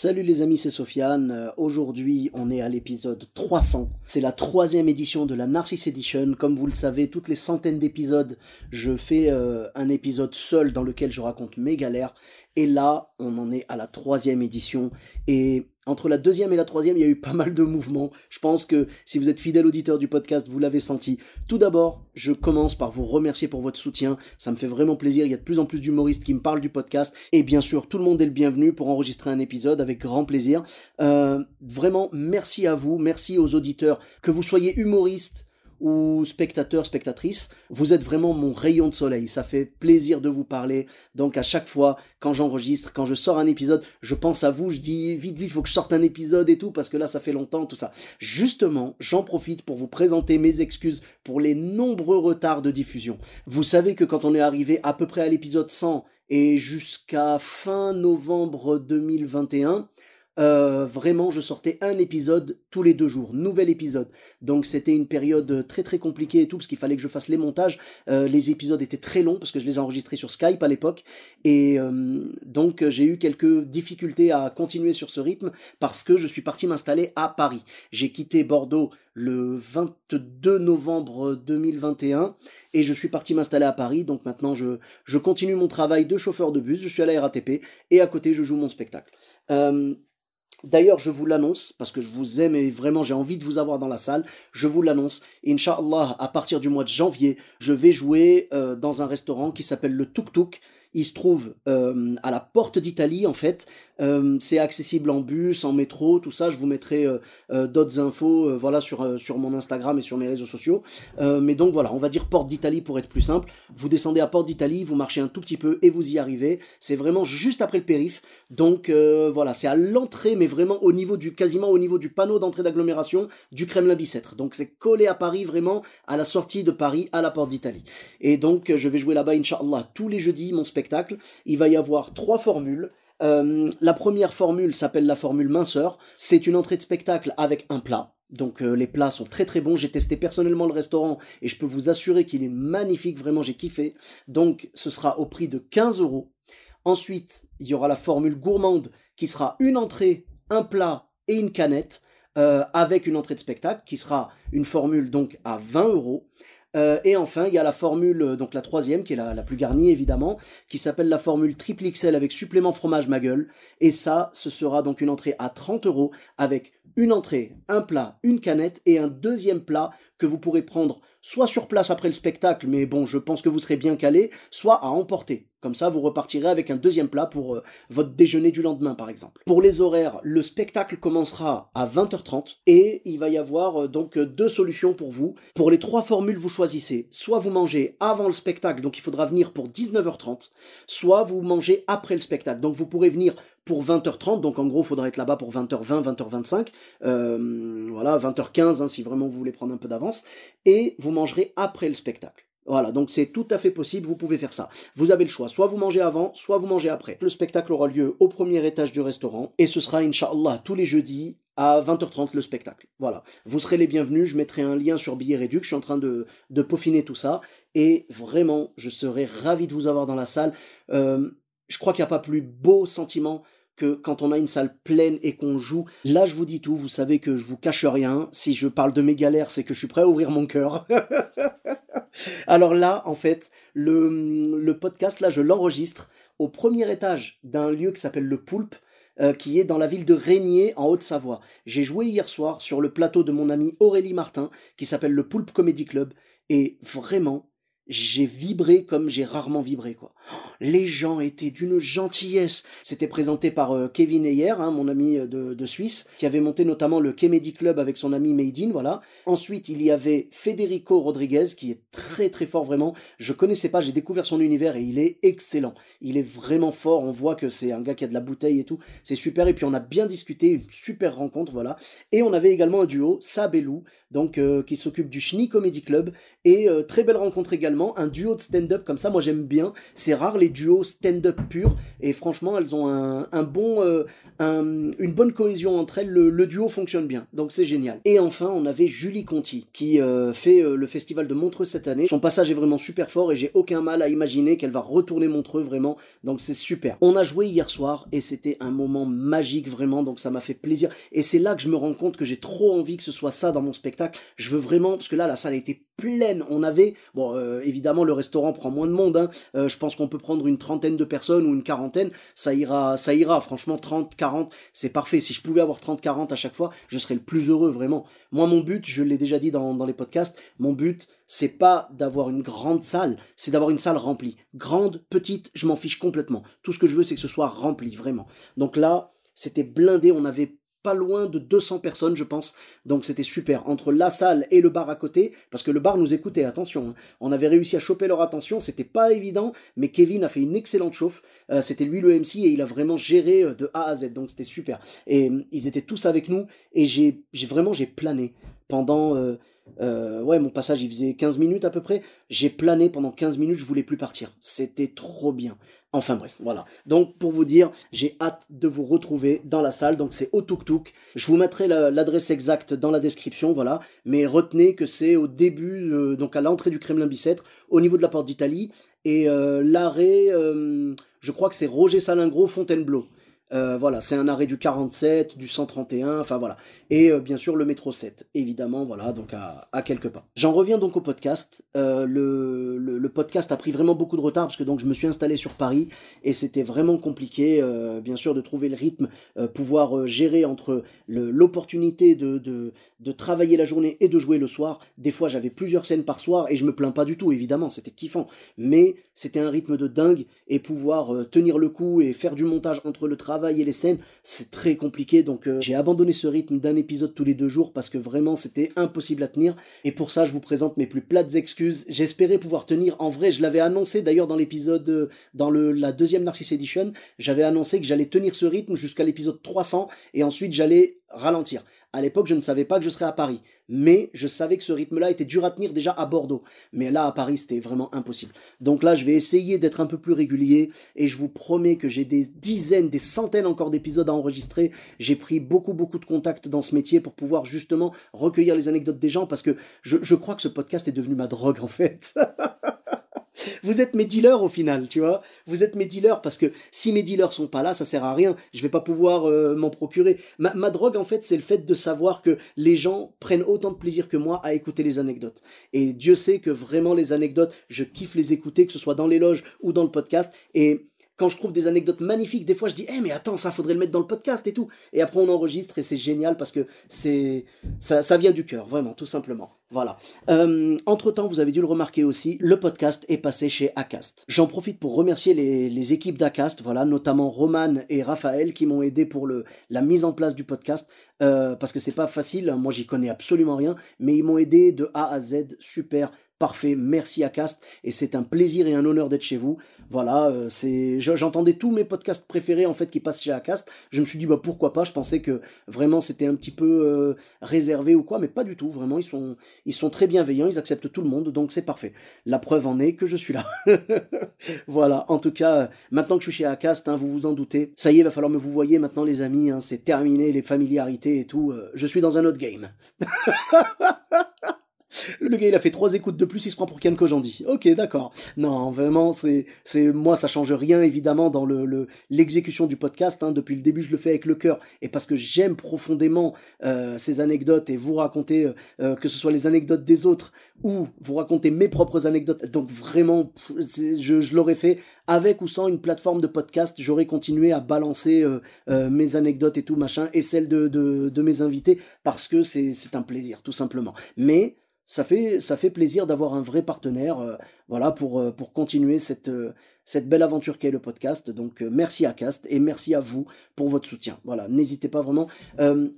Salut les amis, c'est Sofiane. Euh, Aujourd'hui, on est à l'épisode 300. C'est la troisième édition de la Narcisse Edition. Comme vous le savez, toutes les centaines d'épisodes, je fais euh, un épisode seul dans lequel je raconte mes galères. Et là, on en est à la troisième édition. Et entre la deuxième et la troisième, il y a eu pas mal de mouvements. Je pense que si vous êtes fidèle auditeur du podcast, vous l'avez senti. Tout d'abord, je commence par vous remercier pour votre soutien. Ça me fait vraiment plaisir. Il y a de plus en plus d'humoristes qui me parlent du podcast. Et bien sûr, tout le monde est le bienvenu pour enregistrer un épisode avec grand plaisir. Euh, vraiment, merci à vous. Merci aux auditeurs. Que vous soyez humoriste ou spectateurs, spectatrices, vous êtes vraiment mon rayon de soleil. Ça fait plaisir de vous parler. Donc à chaque fois, quand j'enregistre, quand je sors un épisode, je pense à vous, je dis vite, vite, faut que je sorte un épisode et tout, parce que là, ça fait longtemps, tout ça. Justement, j'en profite pour vous présenter mes excuses pour les nombreux retards de diffusion. Vous savez que quand on est arrivé à peu près à l'épisode 100 et jusqu'à fin novembre 2021, euh, vraiment, je sortais un épisode tous les deux jours, nouvel épisode. Donc c'était une période très très compliquée et tout, parce qu'il fallait que je fasse les montages. Euh, les épisodes étaient très longs, parce que je les ai enregistrés sur Skype à l'époque. Et euh, donc j'ai eu quelques difficultés à continuer sur ce rythme, parce que je suis parti m'installer à Paris. J'ai quitté Bordeaux le 22 novembre 2021 et je suis parti m'installer à Paris. Donc maintenant je, je continue mon travail de chauffeur de bus, je suis à la RATP et à côté je joue mon spectacle. D'ailleurs, je vous l'annonce, parce que je vous aime et vraiment j'ai envie de vous avoir dans la salle, je vous l'annonce, Inch'Allah, à partir du mois de janvier, je vais jouer euh, dans un restaurant qui s'appelle le Tuk Tuk. Il se trouve euh, à la porte d'Italie en fait. Euh, c'est accessible en bus, en métro, tout ça. Je vous mettrai euh, euh, d'autres infos, voilà, sur sur mon Instagram et sur mes réseaux sociaux. Mais donc voilà, on va dire porte d'Italie pour être plus simple. Vous descendez à porte d'Italie, vous marchez un tout petit peu et vous y arrivez. C'est vraiment juste après le périph. Donc voilà, c'est à l'entrée, mais vraiment au niveau du quasiment au niveau du panneau d'entrée d'agglomération du Kremlin Bicêtre. Donc c'est collé à Paris, vraiment à la sortie de Paris, à la porte d'Italie. Et donc je vais jouer là-bas, Inch'Allah, tous les jeudis, mon spectacle. Il va y avoir trois formules. Euh, la première formule s'appelle la formule minceur. C'est une entrée de spectacle avec un plat. Donc euh, les plats sont très très bons. J'ai testé personnellement le restaurant et je peux vous assurer qu'il est magnifique. Vraiment, j'ai kiffé. Donc ce sera au prix de 15 euros. Ensuite, il y aura la formule gourmande qui sera une entrée, un plat et une canette euh, avec une entrée de spectacle qui sera une formule donc à 20 euros. Euh, et enfin, il y a la formule, euh, donc la troisième, qui est la, la plus garnie évidemment, qui s'appelle la formule triple XL avec supplément fromage ma gueule. Et ça, ce sera donc une entrée à 30 euros avec une entrée, un plat, une canette et un deuxième plat que vous pourrez prendre soit sur place après le spectacle, mais bon, je pense que vous serez bien calé, soit à emporter. Comme ça, vous repartirez avec un deuxième plat pour euh, votre déjeuner du lendemain, par exemple. Pour les horaires, le spectacle commencera à 20h30 et il va y avoir euh, donc euh, deux solutions pour vous. Pour les trois formules, vous choisissez soit vous mangez avant le spectacle, donc il faudra venir pour 19h30, soit vous mangez après le spectacle. Donc vous pourrez venir pour 20h30, donc en gros, il faudra être là-bas pour 20h20, 20h25, euh, voilà, 20h15 hein, si vraiment vous voulez prendre un peu d'avance, et vous mangerez après le spectacle. Voilà, donc c'est tout à fait possible, vous pouvez faire ça. Vous avez le choix, soit vous mangez avant, soit vous mangez après. Le spectacle aura lieu au premier étage du restaurant, et ce sera, Inch'Allah, tous les jeudis à 20h30 le spectacle. Voilà, vous serez les bienvenus, je mettrai un lien sur Billet Réduc, je suis en train de, peaufiner tout ça, et vraiment, je serai ravi de vous avoir dans la salle. Euh, je crois qu'il n'y a pas plus beau sentiment que quand on a une salle pleine et qu'on joue. Là, je vous dis tout, vous savez que je vous cache rien. Si je parle de mes galères, c'est que je suis prêt à ouvrir mon cœur. Alors là, en fait, le, podcast, là, je l'enregistre au premier étage d'un lieu qui s'appelle le Poulpe, euh, qui est dans la ville de Régnier, en Haute-Savoie. J'ai joué hier soir sur le plateau de mon ami Aurélie Martin, qui s'appelle le Poulpe Comedy Club, et vraiment, j'ai vibré comme j'ai rarement vibré quoi. Les gens étaient d'une gentillesse. C'était présenté par euh, Kevin Ayer, hein, mon ami euh, de, Suisse, qui avait monté notamment le Kemedi Club avec son ami Maidin, voilà. Ensuite, il y avait Federico Rodriguez, qui est très très fort vraiment. Je connaissais pas, j'ai découvert son univers et il est excellent. Il est vraiment fort. On voit que c'est un gars qui a de la bouteille et tout. C'est super. Et puis on a bien discuté, une super rencontre, voilà. Et on avait également un duo, Sabelou, donc euh, qui s'occupe du Schnie Comedy Club. Et très belle rencontre également, un duo de stand-up comme ça. Moi j'aime bien. C'est rare les duos stand-up purs et franchement elles ont un, bon, euh, une bonne cohésion entre elles. Le, duo fonctionne bien, donc c'est génial. Et enfin on avait Julie Conti qui euh, fait euh, le festival de Montreux cette année. Son passage est vraiment super fort et j'ai aucun mal à imaginer qu'elle va retourner Montreux vraiment, donc c'est super. On a joué hier soir et c'était un moment magique vraiment, donc ça m'a fait plaisir. Et c'est là que je me rends compte que j'ai trop envie que ce soit ça dans mon spectacle. Je veux vraiment, parce que là la salle été pleine. On avait, bon, évidemment, le restaurant prend moins de monde. Hein. je pense qu'on peut prendre une trentaine de personnes ou une quarantaine, ça ira, ça ira. Franchement, 30, 40, c'est parfait. Si je pouvais avoir 30, 40 à chaque fois, je serais le plus heureux, vraiment. Moi, mon but, je l'ai déjà dit dans, dans les podcasts, mon but, c'est pas d'avoir une grande salle, c'est d'avoir une salle remplie. Grande, petite, je m'en fiche complètement. Tout ce que je veux, c'est que ce soit rempli, vraiment. Donc là, c'était blindé, on avait loin de 200 personnes, je pense. Donc c'était super. Entre la salle et le bar à côté, parce que le bar nous écoutait, attention. Hein. On avait réussi à choper leur attention, c'était pas évident, mais Kevin a fait une excellente chauffe. Euh, c'était lui le MC et il a vraiment géré euh, de A à Z, donc c'était super. Et euh, ils étaient tous avec nous et j'ai vraiment j'ai plané pendant. Ouais, mon passage il faisait 15 minutes à peu près. J'ai plané pendant 15 minutes, je voulais plus partir. C'était trop bien. Enfin bref, voilà. Donc pour vous dire, j'ai hâte de vous retrouver dans la salle. Donc c'est au Tuk Tuk. Je vous mettrai l'adresse exacte dans la description, voilà. Mais retenez que c'est au début, euh, donc à l'entrée du Kremlin Bicêtre, au niveau de la porte d'Italie. Et euh, l'arrêt, euh, je crois que c'est Roger Salingro Fontainebleau. Euh, voilà, c'est un arrêt du 47, du 131, enfin voilà. Et euh, bien sûr le métro 7, évidemment, voilà, donc à, quelques pas. J'en reviens donc au podcast. Euh, le, le, podcast a pris vraiment beaucoup de retard parce que donc je me suis installé sur Paris et c'était vraiment compliqué, bien sûr, de trouver le rythme, pouvoir gérer entre l'opportunité de, de, de, travailler la journée et de jouer le soir. Des fois j'avais plusieurs scènes par soir et je me plains pas du tout, évidemment, c'était kiffant. Mais c'était un rythme de dingue et pouvoir tenir le coup et faire du montage entre le travail et les scènes, c'est très compliqué. Donc euh, j'ai abandonné ce rythme d'un épisode tous les deux jours parce que vraiment c'était impossible à tenir. Et pour ça, je vous présente mes plus plates excuses. J'espérais pouvoir tenir. En vrai, je l'avais annoncé d'ailleurs dans l'épisode, euh, dans la deuxième Narcisse Edition, j'avais annoncé que j'allais tenir ce rythme jusqu'à l'épisode 300 et ensuite j'allais ralentir. À l'époque, je ne savais pas que je serais à Paris, mais je savais que ce rythme-là était dur à tenir déjà à Bordeaux. Mais là, à Paris, c'était vraiment impossible. Donc là, je vais essayer d'être un peu plus régulier et je vous promets que j'ai des dizaines, des centaines encore d'épisodes à enregistrer. J'ai pris beaucoup, beaucoup de contacts dans ce métier pour pouvoir justement recueillir les anecdotes des gens parce que je, je crois que ce podcast est devenu ma drogue en fait. vous êtes mes dealers au final, tu vois. Vous êtes mes dealers parce que si mes dealers sont pas là, ça sert à rien. Je vais pas pouvoir euh, m'en procurer. Ma, ma, drogue, en fait, c'est le fait de savoir que les gens prennent autant de plaisir que moi à écouter les anecdotes. Et Dieu sait que vraiment les anecdotes, je kiffe les écouter, que ce soit dans les loges ou dans le podcast. Et quand je trouve des anecdotes magnifiques, des fois je dis, eh mais attends, ça faudrait le mettre dans le podcast et tout. Et après on enregistre et c'est génial parce que c'est ça, vient du cœur, vraiment, tout simplement. Voilà. Euh, entre temps, vous avez dû le remarquer aussi, le podcast est passé chez Acast. J'en profite pour remercier les, équipes d'Acast, voilà, notamment Roman et Raphaël qui m'ont aidé pour la mise en place du podcast. Euh, parce que c'est pas facile, moi j'y connais absolument rien, mais ils m'ont aidé de A à Z, super, Parfait, merci à Cast et c'est un plaisir et un honneur d'être chez vous. Voilà, euh, c'est j'entendais tous mes podcasts préférés en fait qui passent chez Acast. Je me suis dit bah pourquoi pas, je pensais que vraiment c'était un petit peu euh, réservé ou quoi, mais pas du tout, vraiment ils sont ils sont très bienveillants, ils acceptent tout le monde donc c'est parfait. La preuve en est que je suis là. voilà, en tout cas, maintenant que je suis chez Acast, hein, vous vous en doutez, ça y est, va falloir me vous voyez maintenant les amis, hein, c'est terminé les familiarités et tout, euh, je suis dans un autre game. Le gars, il a fait trois écoutes de plus, il se prend pour Ken Kojandi. Ok, d'accord. Non, vraiment, c'est, c'est, moi, ça change rien, évidemment, dans le, l'exécution du podcast. Hein. Depuis le début, je le fais avec le cœur. Et parce que j'aime profondément euh, ces anecdotes et vous raconter, euh, euh, que ce soit les anecdotes des autres ou vous raconter mes propres anecdotes. Donc vraiment, je, l'aurais fait avec ou sans une plateforme de podcast. J'aurais continué à balancer mes anecdotes et tout, machin, et celles de, de, de mes invités, parce que c'est, c'est un plaisir, tout simplement. Mais ça fait, ça fait plaisir d'avoir un vrai partenaire. Voilà, pour, euh, pour continuer cette, euh, cette belle aventure qu'est le podcast. Donc euh, merci à Cast et merci à vous pour votre soutien. Voilà, n'hésitez pas vraiment.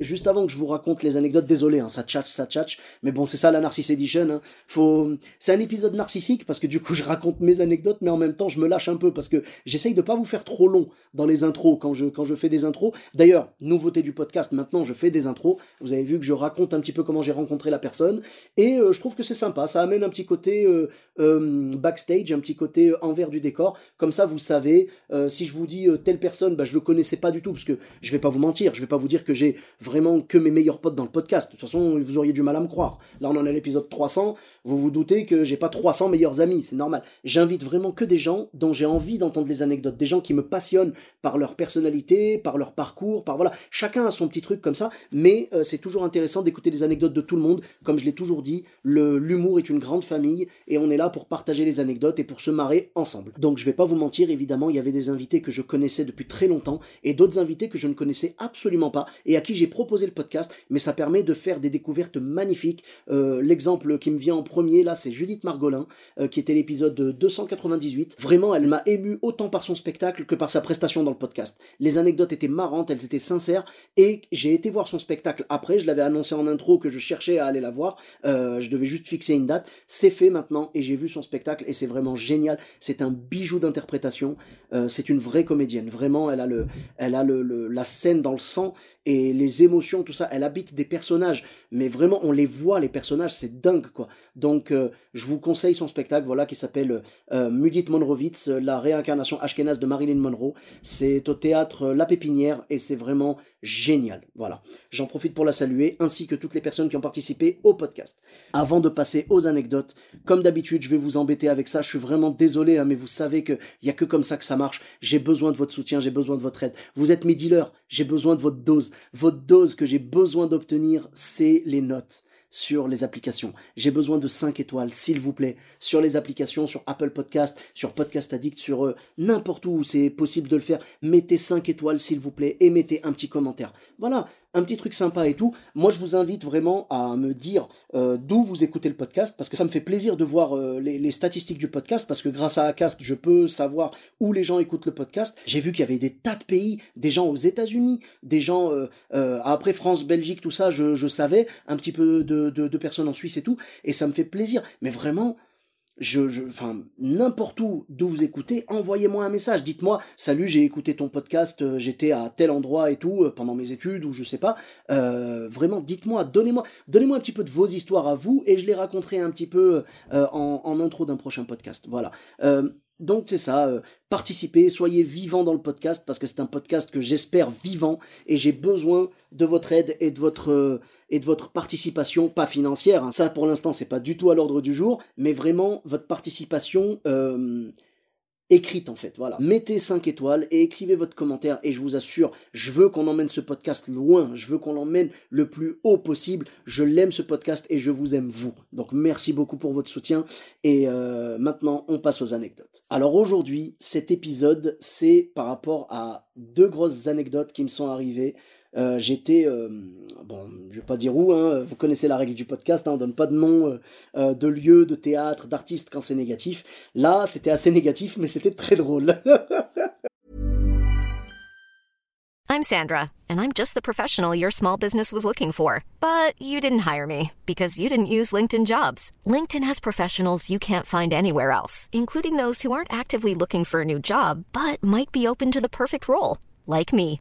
Juste avant que je vous raconte les anecdotes, désolé, hein, ça tchatche, ça tchatche, mais bon, c'est ça la Narcisse Edition. Hein. Faut... C'est un épisode narcissique parce que du coup, je raconte mes anecdotes, mais en même temps, je me lâche un peu parce que j'essaye de pas vous faire trop long dans les intros quand je, quand je fais des intros. D'ailleurs, nouveauté du podcast, maintenant, je fais des intros. Vous avez vu que je raconte un petit peu comment j'ai rencontré la personne et je trouve que c'est sympa. Ça amène un petit côté backstage, un petit côté envers du décor. Comme ça, vous savez, euh, si je vous dis euh, telle personne, bah, je le connaissais pas du tout, parce que je vais pas vous mentir, je vais pas vous dire que j'ai vraiment que mes meilleurs potes dans le podcast. De toute façon, vous auriez du mal à me croire. Là, on en est l'épisode 300, vous vous doutez que j'ai pas 300 meilleurs amis, c'est normal. J'invite vraiment que des gens dont j'ai envie d'entendre les anecdotes, des gens qui me passionnent par leur personnalité, par leur parcours, par voilà. Chacun a son petit truc comme ça, mais euh, c'est toujours intéressant d'écouter les anecdotes de tout le monde. Comme je l'ai toujours dit, l'humour est une grande famille et on est là pour partager les anecdotes et pour se marrer ensemble. Donc je vais pas vous mentir, évidemment, il y avait des invités que je connaissais depuis très longtemps et d'autres invités que je ne connaissais absolument pas et à qui j'ai proposé le podcast, mais ça permet de faire des découvertes magnifiques. Euh, l'exemple qui me vient en premier là, c'est Judith Margolin, euh, qui était l'épisode 298. Vraiment, elle m'a ému autant par son spectacle que par sa prestation dans le podcast. Les anecdotes étaient marrantes, elles étaient sincères et j'ai été voir son spectacle après. Je l'avais annoncé en intro que je cherchais à aller la voir. Euh, je devais juste fixer une date. C'est fait maintenant et j'ai vu son spectacle et c'est vraiment génial. C'est un bijou d'interprétation. Euh, c'est une vraie comédienne. Vraiment, elle a le, elle a le, la scène dans le sang et les émotions, tout ça. Elle habite des personnages, mais vraiment, on les voit, les personnages, c'est dingue, quoi. Donc, euh, je vous conseille son spectacle, voilà, qui s'appelle euh, Mudit Monrovitz, la réincarnation ashkénaze de Marilyn Monroe. C'est au théâtre La Pépinière et c'est vraiment génial. Voilà. J'en profite pour la saluer, ainsi que toutes les personnes qui ont participé au podcast. Avant de passer aux anecdotes, comme d'habitude, je vais vous embêter avec ça. Je suis vraiment désolé, hein, mais vous savez qu'il n'y a que comme ça que ça marche. J'ai besoin de votre soutien, j'ai besoin de votre aide. Vous êtes mes dealers, j'ai besoin de votre dose. Votre dose que j'ai besoin d'obtenir, c'est les notes sur les applications. J'ai besoin de 5 étoiles, s'il vous plaît, sur les applications, sur Apple Podcast, sur Podcast Addict, sur euh, n'importe où où c'est possible de le faire. Mettez 5 étoiles, s'il vous plaît, et mettez un petit commentaire. Voilà, un petit truc sympa et tout. Moi, je vous invite vraiment à me dire euh, d'où vous écoutez le podcast, parce que ça me fait plaisir de voir euh, les, statistiques du podcast, parce que grâce à Acast, je peux savoir où les gens écoutent le podcast. J'ai vu qu'il y avait des tas de pays, des gens aux États-Unis, des gens euh, après France, Belgique, tout ça, je, savais un petit peu de, de personnes en Suisse et tout, et ça me fait plaisir. Mais vraiment, je, enfin, n'importe où d'où vous écoutez, envoyez-moi un message. Dites-moi, salut, j'ai écouté ton podcast, euh, j'étais à tel endroit et tout euh, pendant mes études ou je sais pas. Euh, vraiment, dites-moi, donnez-moi, donnez-moi un petit peu de vos histoires à vous et je les raconterai un petit peu en, en, intro d'un prochain podcast. Voilà. Donc c'est ça, euh, participez, soyez vivants dans le podcast parce que c'est un podcast que j'espère vivant et j'ai besoin de votre aide et de votre euh, et de votre participation, pas financière. Hein. Ça pour l'instant c'est pas du tout à l'ordre du jour, mais vraiment votre participation euh, écrite en fait. Voilà. Mettez 5 étoiles et écrivez votre commentaire et je vous assure, je veux qu'on emmène ce podcast loin, je veux qu'on l'emmène le plus haut possible. Je l'aime ce podcast et je vous aime vous. Donc merci beaucoup pour votre soutien et euh, maintenant on passe aux anecdotes. Alors aujourd'hui, cet épisode, c'est par rapport à deux grosses anecdotes qui me sont arrivées. Euh, j'étais, euh, bon, je vais pas dire où, hein, vous connaissez la règle du podcast, hein, on donne pas de nom euh, de lieu, de théâtre, d'artiste quand c'est négatif. Là, c'était assez négatif, mais c'était très drôle. I'm Sandra, and I'm just the professional your small business was looking for. But you didn't hire me because you didn't use LinkedIn jobs. LinkedIn has professionals you can't find anywhere else, including those who aren't actively looking for a new job, but might be open to the perfect role, like me.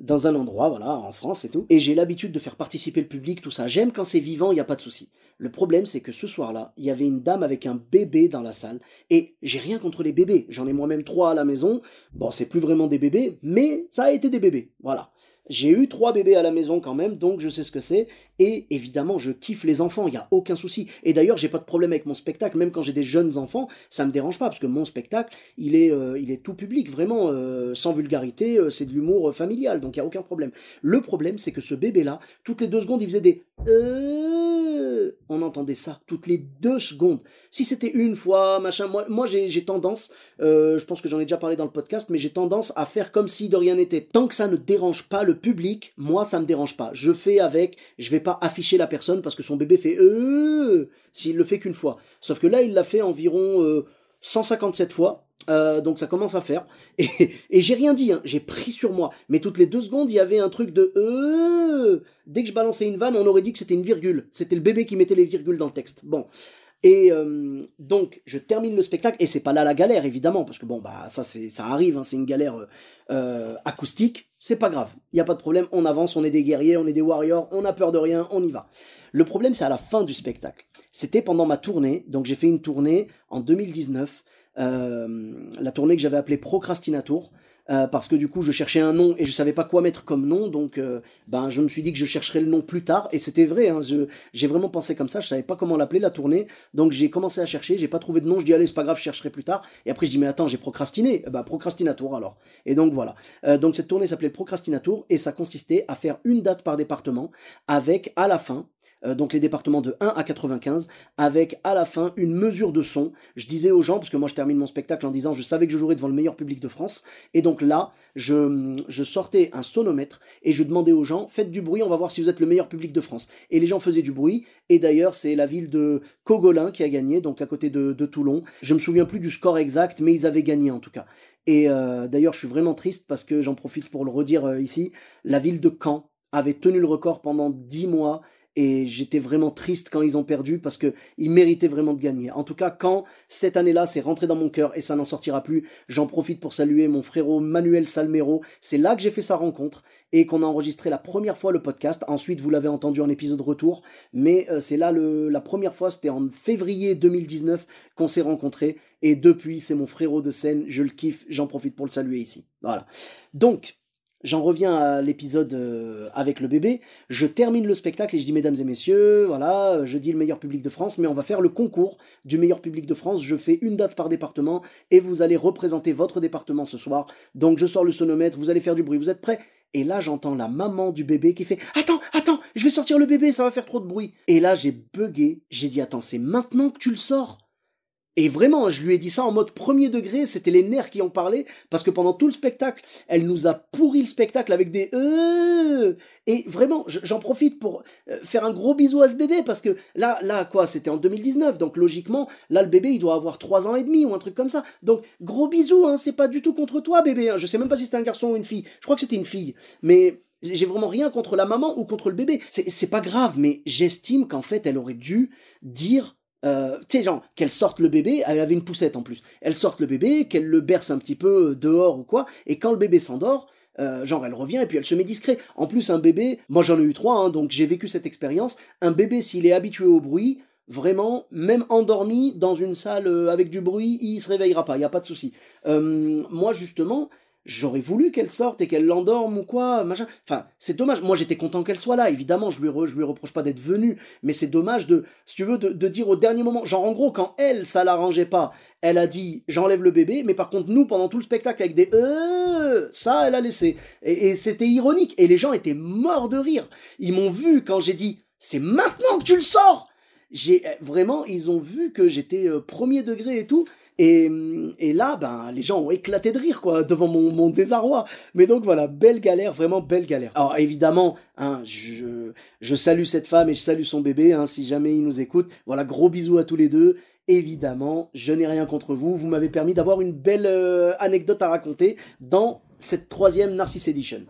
dans un endroit, voilà, en France et tout, et j'ai l'habitude de faire participer le public, tout ça. J'aime quand c'est vivant, il n'y a pas de souci. Le problème, c'est que ce soir-là, il y avait une dame avec un bébé dans la salle, et j'ai rien contre les bébés. J'en ai moi-même trois à la maison. Bon, c'est plus vraiment des bébés, mais ça a été des bébés. Voilà. J'ai eu trois bébés à la maison quand même, donc je sais ce que c'est. Et évidemment, je kiffe les enfants, il n'y a aucun souci. Et d'ailleurs, j'ai pas de problème avec mon spectacle, même quand j'ai des jeunes enfants, ça me dérange pas, parce que mon spectacle, il est, euh, il est tout public, vraiment, euh, sans vulgarité, euh, c'est de l'humour familial, donc il n'y a aucun problème. Le problème, c'est que ce bébé-là, toutes les deux secondes, il faisait des... on entendait ça, toutes les deux secondes. Si c'était une fois, machin, moi, moi j'ai tendance, je pense que j'en ai déjà parlé dans le podcast, mais j'ai tendance à faire comme si de rien n'était. Tant que ça ne dérange pas le public, moi, ça me dérange pas. Je fais avec, je vais pas afficher la personne parce que son bébé fait euh s'il le fait qu'une fois. Sauf que là, il l'a fait environ 157 euh, fois. Euh, donc ça commence à faire. Et, j'ai rien dit, hein. j'ai pris sur moi. Mais toutes les deux secondes, il y avait un truc de euh. Dès que je balançais une vanne, on aurait dit que c'était une virgule. C'était le bébé qui mettait les virgules dans le texte. Bon. Et euh, donc, je termine le spectacle, et c'est pas là la galère, évidemment, parce que bon, bah, ça, c'est, ça arrive, hein, c'est une galère euh, acoustique, c'est pas grave, il n'y a pas de problème, on avance, on est des guerriers, on est des warriors, on a peur de rien, on y va. Le problème, c'est à la fin du spectacle. C'était pendant ma tournée, donc j'ai fait une tournée en 2019, la tournée que j'avais appelée Procrastinator, euh, parce que du coup je cherchais un nom et je savais pas quoi mettre comme nom, donc euh, ben je me suis dit que je chercherais le nom plus tard et c'était vrai. Hein, j'ai vraiment pensé comme ça, je savais pas comment l'appeler la tournée, donc j'ai commencé à chercher, j'ai pas trouvé de nom, je dis allez c'est pas grave, je chercherai plus tard. Et après je dis mais attends j'ai procrastiné, bah procrastinator alors. Et donc voilà. Euh, donc cette tournée s'appelait Procrastinator et ça consistait à faire une date par département avec à la fin euh, donc les départements de 1 à 95, avec à la fin une mesure de son. Je disais aux gens, parce que moi je termine mon spectacle en disant je savais que je jouerais devant le meilleur public de France, et donc là, je, je sortais un sonomètre et je demandais aux gens faites du bruit, on va voir si vous êtes le meilleur public de France. Et les gens faisaient du bruit, et d'ailleurs c'est la ville de Cogolin qui a gagné, donc à côté de, Toulon. Je me souviens plus du score exact, mais ils avaient gagné en tout cas. Et euh, d'ailleurs, je suis vraiment triste parce que j'en profite pour le redire euh, ici. La ville de Caen avait tenu le record pendant 10 mois et j'étais vraiment triste quand ils ont perdu parce que ils méritaient vraiment de gagner. En tout cas, quand cette année-là, c'est rentré dans mon cœur et ça n'en sortira plus, j'en profite pour saluer mon frérot Manuel Salmero. C'est là que j'ai fait sa rencontre et qu'on a enregistré la première fois le podcast. Ensuite, vous l'avez entendu en épisode retour, mais euh, c'est là le, la première fois, c'était en février 2019 qu'on s'est rencontrés et depuis, c'est mon frérot de scène, je le kiffe, j'en profite pour le saluer ici. Voilà. Donc, J'en reviens à l'épisode euh, avec le bébé. Je termine le spectacle et je dis mesdames et messieurs, voilà, je dis le meilleur public de France, mais on va faire le concours du meilleur public de France. Je fais une date par département et vous allez représenter votre département ce soir. Donc je sors le sonomètre, vous allez faire du bruit. Vous êtes prêts? Et là j'entends la maman du bébé qui fait Attends, attends, je vais sortir le bébé, ça va faire trop de bruit. Et là j'ai bugué. J'ai dit Attends, c'est maintenant que tu le sors? Et vraiment, je lui ai dit ça en mode premier degré, c'était les nerfs qui ont parlé, parce que pendant tout le spectacle, elle nous a pourri le spectacle avec des euh Et vraiment, j'en profite pour euh, faire un gros bisou à ce bébé, parce que là, là, quoi, c'était en 2019, donc logiquement, là, le bébé, il doit avoir 3 ans et demi ou un truc comme ça. Donc, gros bisou, hein, c'est pas du tout contre toi, bébé. Hein. Je sais même pas si c'était un garçon ou une fille. Je crois que c'était une fille. Mais j'ai vraiment rien contre la maman ou contre le bébé. C'est pas grave, mais j'estime qu'en fait, elle aurait dû dire euh, tu sais, genre, qu'elle sorte le bébé, elle avait une poussette en plus, elle sorte le bébé, qu'elle le berce un petit peu dehors ou quoi, et quand le bébé s'endort, euh, genre elle revient et puis elle se met discret. En plus, un bébé, moi j'en ai eu trois, hein, donc j'ai vécu cette expérience, un bébé s'il est habitué au bruit, vraiment, même endormi dans une salle euh, avec du bruit, il se réveillera pas, il n'y a pas de souci. moi justement, J'aurais voulu qu'elle sorte et qu'elle l'endorme ou quoi, machin. Enfin, c'est dommage. Moi, j'étais content qu'elle soit là. Évidemment, je lui, je lui reproche pas d'être venue, mais c'est dommage de, si tu veux, de, dire au dernier moment. Genre, en gros, quand elle, ça l'arrangeait pas, elle a dit j'enlève le bébé, mais par contre, nous, pendant tout le spectacle, avec des euh, ça, elle a laissé. Et, c'était ironique. Et les gens étaient morts de rire. Ils m'ont vu quand j'ai dit c'est maintenant que tu le sors. J'ai vraiment, ils ont vu que j'étais euh, premier degré et tout. Et, là, ben, les gens ont éclaté de rire, quoi, devant mon, désarroi. Mais donc voilà, belle galère, vraiment belle galère. Alors évidemment, hein, je, salue cette femme et je salue son bébé, hein, si jamais il nous écoute. Voilà, gros bisous à tous les deux. Évidemment, je n'ai rien contre vous. Vous m'avez permis d'avoir une belle euh, anecdote à raconter dans cette troisième Narcisse Edition.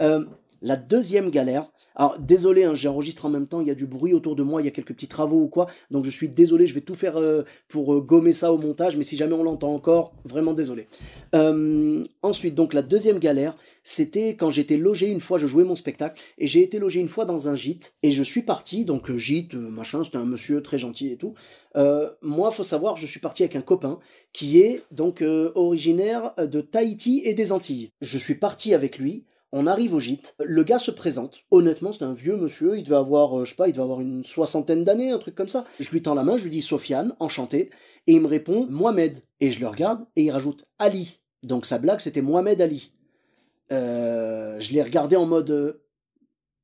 Euh, la deuxième galère, alors désolé, hein, j'enregistre en même temps, il y a du bruit autour de moi, il y a quelques petits travaux ou quoi, donc je suis désolé, je vais tout faire euh, pour euh, gommer ça au montage, mais si jamais on l'entend encore, vraiment désolé. Euh, ensuite, donc la deuxième galère, c'était quand j'étais logé une fois, je jouais mon spectacle, et j'ai été logé une fois dans un gîte, et je suis parti, donc gîte, machin, c'était un monsieur très gentil et tout. moi, faut savoir, je suis parti avec un copain qui est donc originaire de Tahiti et des Antilles. Je suis parti avec lui, On arrive au gîte, le gars se présente. Honnêtement, c'est un vieux monsieur, il devait avoir, euh, je sais pas, il devait avoir une soixantaine d'années, un truc comme ça. Je lui tends la main, je lui dis Sofiane, enchanté, et il me répond Mohamed. Et je le regarde et il rajoute Ali. Donc sa blague, c'était Mohamed Ali. Euh, je l'ai regardé en mode euh,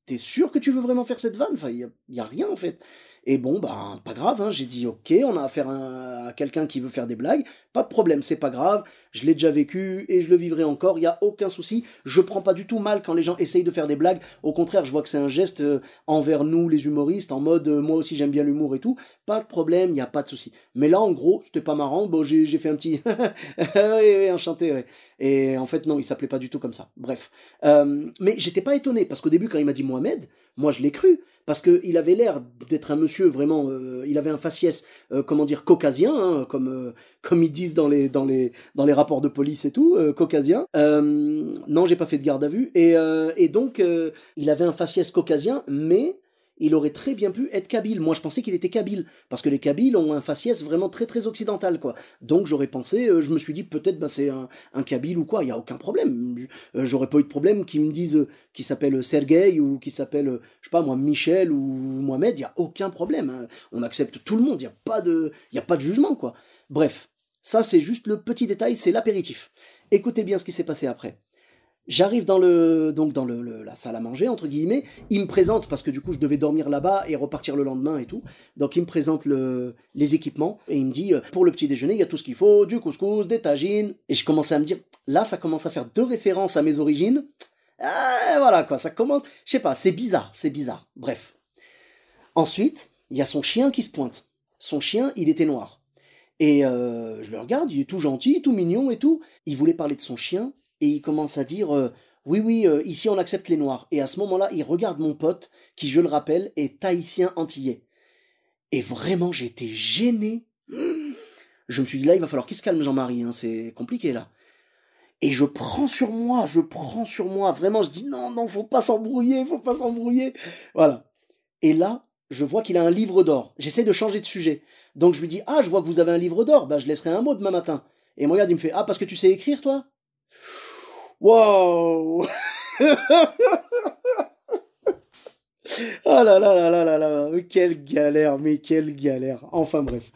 T'es sûr que tu veux vraiment faire cette vanne? Enfin, il n'y a, rien en fait. Et bon, bah, pas grave, hein. j'ai dit ok, on a affaire à, quelqu'un qui veut faire des blagues, pas de problème, c'est pas grave, je l'ai déjà vécu et je le vivrai encore, il n'y a aucun souci. Je prends pas du tout mal quand les gens essayent de faire des blagues, au contraire, je vois que c'est un geste euh, envers nous, les humoristes, en mode euh, moi aussi j'aime bien l'humour et tout, pas de problème, il n'y a pas de souci. Mais là, en gros, c'était pas marrant, bon, j'ai fait un petit oui, oui, enchanté. Et en fait, non, il s'appelait pas du tout comme ça. Bref. Euh, mais j'étais pas étonné, parce qu'au début, quand il m'a dit Mohamed, moi je l'ai cru parce qu'il avait l'air d'être un monsieur vraiment, euh, il avait un faciès, comment dire, caucasien, hein, comme, comme ils disent dans les, dans, les, dans les rapports de police et tout, caucasien. non, j'ai pas fait de garde à vue. Et, et donc, il avait un faciès caucasien, mais il aurait très bien pu être kabyle. Moi, je pensais qu'il était kabyle, parce que les kabyles ont un faciès vraiment très très occidental, quoi. Donc, j'aurais pensé, euh, je me suis dit peut-être bah, c'est un, kabyle ou quoi, il n'y a aucun problème. Euh, j'aurais pas eu de problème qu'ils me disent euh, qu'il s'appelle Sergei ou qu'il s'appelle, je sais pas moi, Michel ou Mohamed, il n'y a aucun problème. Hein. On accepte tout le monde, il n'y a, pas de, y a pas de jugement, quoi. Bref, ça c'est juste le petit détail, c'est l'apéritif. Écoutez bien ce qui s'est passé après. J'arrive dans le donc dans le, la salle à manger entre guillemets. Il me présente parce que du coup je devais dormir là-bas et repartir le lendemain et tout. Donc il me présente le, les équipements et il me dit euh, pour le petit déjeuner il y a tout ce qu'il faut, du couscous, des tagines. Et je commençais à me dire là ça commence à faire deux références à mes origines. Ah, voilà quoi, ça commence. Je sais pas, c'est bizarre, c'est bizarre. Bref. Ensuite il y a son chien qui se pointe. Son chien il était noir. Et euh, je le regarde, il est tout gentil, tout mignon et tout. Il voulait parler de son chien et il commence à dire euh, oui oui euh, ici on accepte les noirs. Et à ce moment-là il regarde mon pote qui je le rappelle est tahitien antillais. Et vraiment j'étais gêné. Je me suis dit là il va falloir qu'il se calme Jean-Marie hein, c'est compliqué là. Et je prends sur moi je prends sur moi. Vraiment je dis non non faut pas s'embrouiller faut pas s'embrouiller. Voilà. Et là je vois qu'il a un livre d'or j'essaie de changer de sujet donc je lui dis ah je vois que vous avez un livre d'or bah je laisserai un mot demain matin et me regarde il me fait ah parce que tu sais écrire toi? Wow Oh là là là là là là, quelle galère, mais quelle galère. Enfin bref.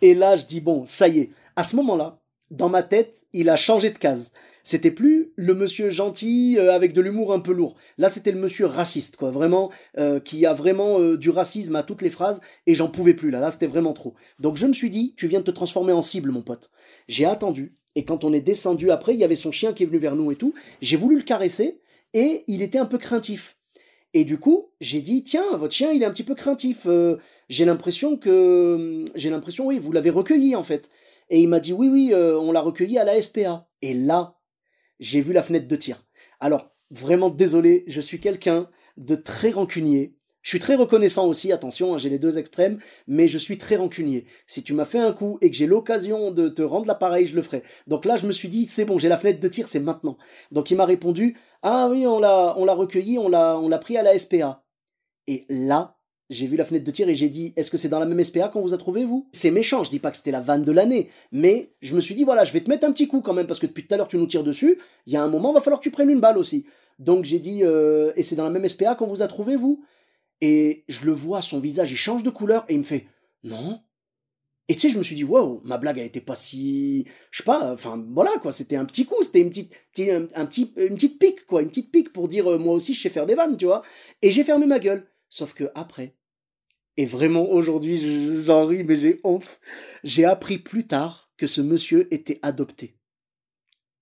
Et là, je dis bon, ça y est. À ce moment-là, dans ma tête, il a changé de case. C'était plus le monsieur gentil euh, avec de l'humour un peu lourd. Là, c'était le monsieur raciste, quoi. Vraiment, euh, qui a vraiment euh, du racisme à toutes les phrases. Et j'en pouvais plus. Là, là, c'était vraiment trop. Donc je me suis dit, tu viens de te transformer en cible, mon pote. J'ai attendu. Et quand on est descendu après, il y avait son chien qui est venu vers nous et tout. J'ai voulu le caresser et il était un peu craintif. Et du coup, j'ai dit tiens, votre chien, il est un petit peu craintif. J'ai l'impression que j'ai l'impression oui, vous l'avez recueilli en fait. Et il m'a dit oui oui, on l'a recueilli à la SPA. Et là, j'ai vu la fenêtre de tir. Alors vraiment désolé, je suis quelqu'un de très rancunier. Je suis très reconnaissant aussi, attention, hein, j'ai les deux extrêmes, mais je suis très rancunier. Si tu m'as fait un coup et que j'ai l'occasion de te rendre l'appareil, je le ferai. Donc là, je me suis dit, c'est bon, j'ai la fenêtre de tir, c'est maintenant. Donc il m'a répondu, ah oui, on l'a, on l'a recueilli, on l'a, on l'a pris à la SPA. Et là, j'ai vu la fenêtre de tir et j'ai dit, est-ce que c'est dans la même SPA qu'on vous a trouvé, vous? C'est méchant, je dis pas que c'était la vanne de l'année, mais je me suis dit, voilà, je vais te mettre un petit coup quand même, parce que depuis tout à l'heure, tu nous tires dessus, il y a un moment, il va falloir que tu prennes une balle aussi. Donc j'ai dit, euh, et c'est dans la même SPA qu'on vous a trouvé, vous? Et je le vois, son visage, il change de couleur et il me fait non? Et tu sais, je me suis dit, wow, ma blague a été pas si. Je sais pas, enfin voilà quoi, c'était un petit coup, c'était une petite, un, petit, une petite pique quoi, une petite pique pour dire euh, moi aussi je sais faire des vannes, tu vois? Et j'ai fermé ma gueule. Sauf que après, et vraiment aujourd'hui j'en ris mais j'ai honte, j'ai appris plus tard que ce monsieur était adopté.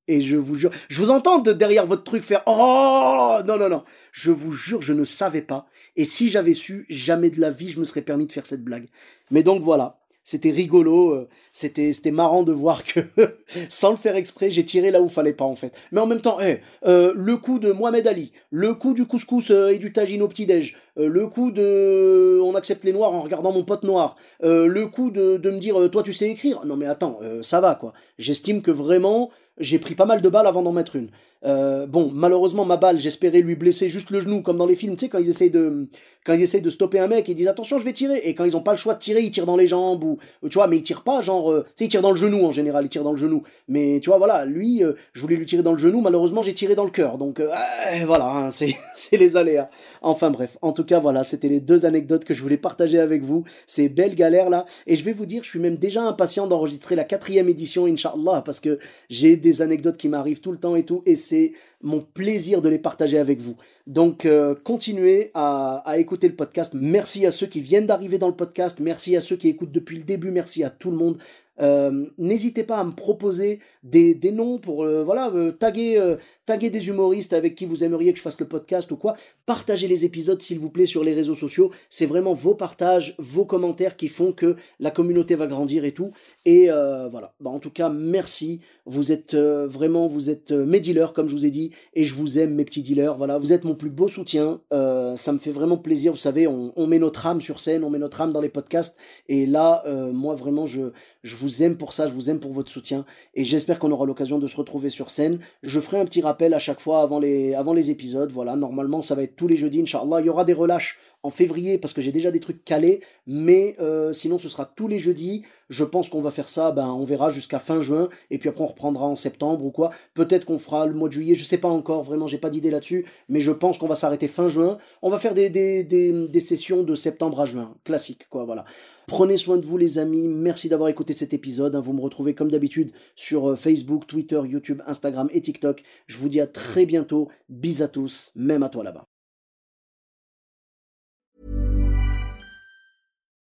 Et je vous jure, je vous entends de derrière votre truc faire Oh Non, non, non. Je vous jure, je ne savais pas. Et si j'avais su, jamais de la vie, je me serais permis de faire cette blague. Mais donc voilà, c'était rigolo, euh, c'était marrant de voir que sans le faire exprès, j'ai tiré là où fallait pas en fait. Mais en même temps, hey, euh, le coup de Mohamed Ali, le coup du couscous euh, et du tagine au petit déj, le coup de on accepte les noirs en regardant mon pote noir, le coup de, de me dire toi tu sais écrire. Non mais attends, ça va quoi. J'estime que vraiment j'ai pris pas mal de balles avant d'en mettre une. Euh, bon, malheureusement, ma balle, j'espérais lui blesser juste le genou, comme dans les films, tu sais, quand ils essayent de, quand ils essayent de stopper un mec, ils disent attention, je vais tirer, et quand ils ont pas le choix de tirer, ils tirent dans les jambes, ou, tu vois, mais ils tirent pas, genre, euh, tu sais, ils tirent dans le genou en général, ils tirent dans le genou. Mais tu vois, voilà, lui, euh, je voulais lui tirer dans le genou, malheureusement, j'ai tiré dans le cœur, donc voilà, hein, c'est, c'est les aléas. Enfin bref, en tout cas, voilà, c'était les deux anecdotes que je voulais partager avec vous, ces belles galères là, et je vais vous dire, je suis même déjà impatient d'enregistrer la quatrième édition, Inch'Allah, parce que j'ai des anecdotes qui m'arrivent tout le temps et tout, et c'est mon plaisir de les partager avec vous. Donc euh, continuez à, écouter le podcast. Merci à ceux qui viennent d'arriver dans le podcast. Merci à ceux qui écoutent depuis le début. Merci à tout le monde. Euh, n'hésitez pas à me proposer des, noms pour euh, voilà taguer taguer des humoristes avec qui vous aimeriez que je fasse le podcast ou quoi. Partagez les épisodes s'il vous plaît sur les réseaux sociaux. C'est vraiment vos partages, vos commentaires qui font que la communauté va grandir et tout. Et voilà. Bah, en tout cas, merci. Vous êtes vraiment vous êtes mes dealers comme je vous ai dit et je vous aime mes petits dealers. Voilà, vous êtes mon plus beau soutien. Euh, ça me fait vraiment plaisir. Vous savez, on, met notre âme sur scène, on met notre âme dans les podcasts. Et là, euh, moi, vraiment, je, je vous aime pour ça, je vous aime pour votre soutien. Et j'espère qu'on aura l'occasion de se retrouver sur scène. Je ferai un petit rappel à chaque fois avant les, avant les épisodes. Voilà, normalement, ça va être tous les jeudis, Inch'Allah. Il y aura des relâches en février parce que j'ai déjà des trucs calés. Mais euh, sinon, ce sera tous les jeudis. Je pense qu'on va faire ça, ben, on verra jusqu'à fin juin, et puis après on reprendra en septembre ou quoi. Peut-être qu'on fera le mois de juillet, je sais pas encore, vraiment, j'ai pas d'idée là-dessus, mais je pense qu'on va s'arrêter fin juin. On va faire des, des, des, sessions de septembre à juin, classique, quoi, voilà. Prenez soin de vous les amis, merci d'avoir écouté cet épisode. Hein. Vous me retrouvez comme d'habitude sur euh, Facebook, Twitter, YouTube, Instagram et TikTok. Je vous dis à très bientôt. Bis à tous, même à toi là-bas.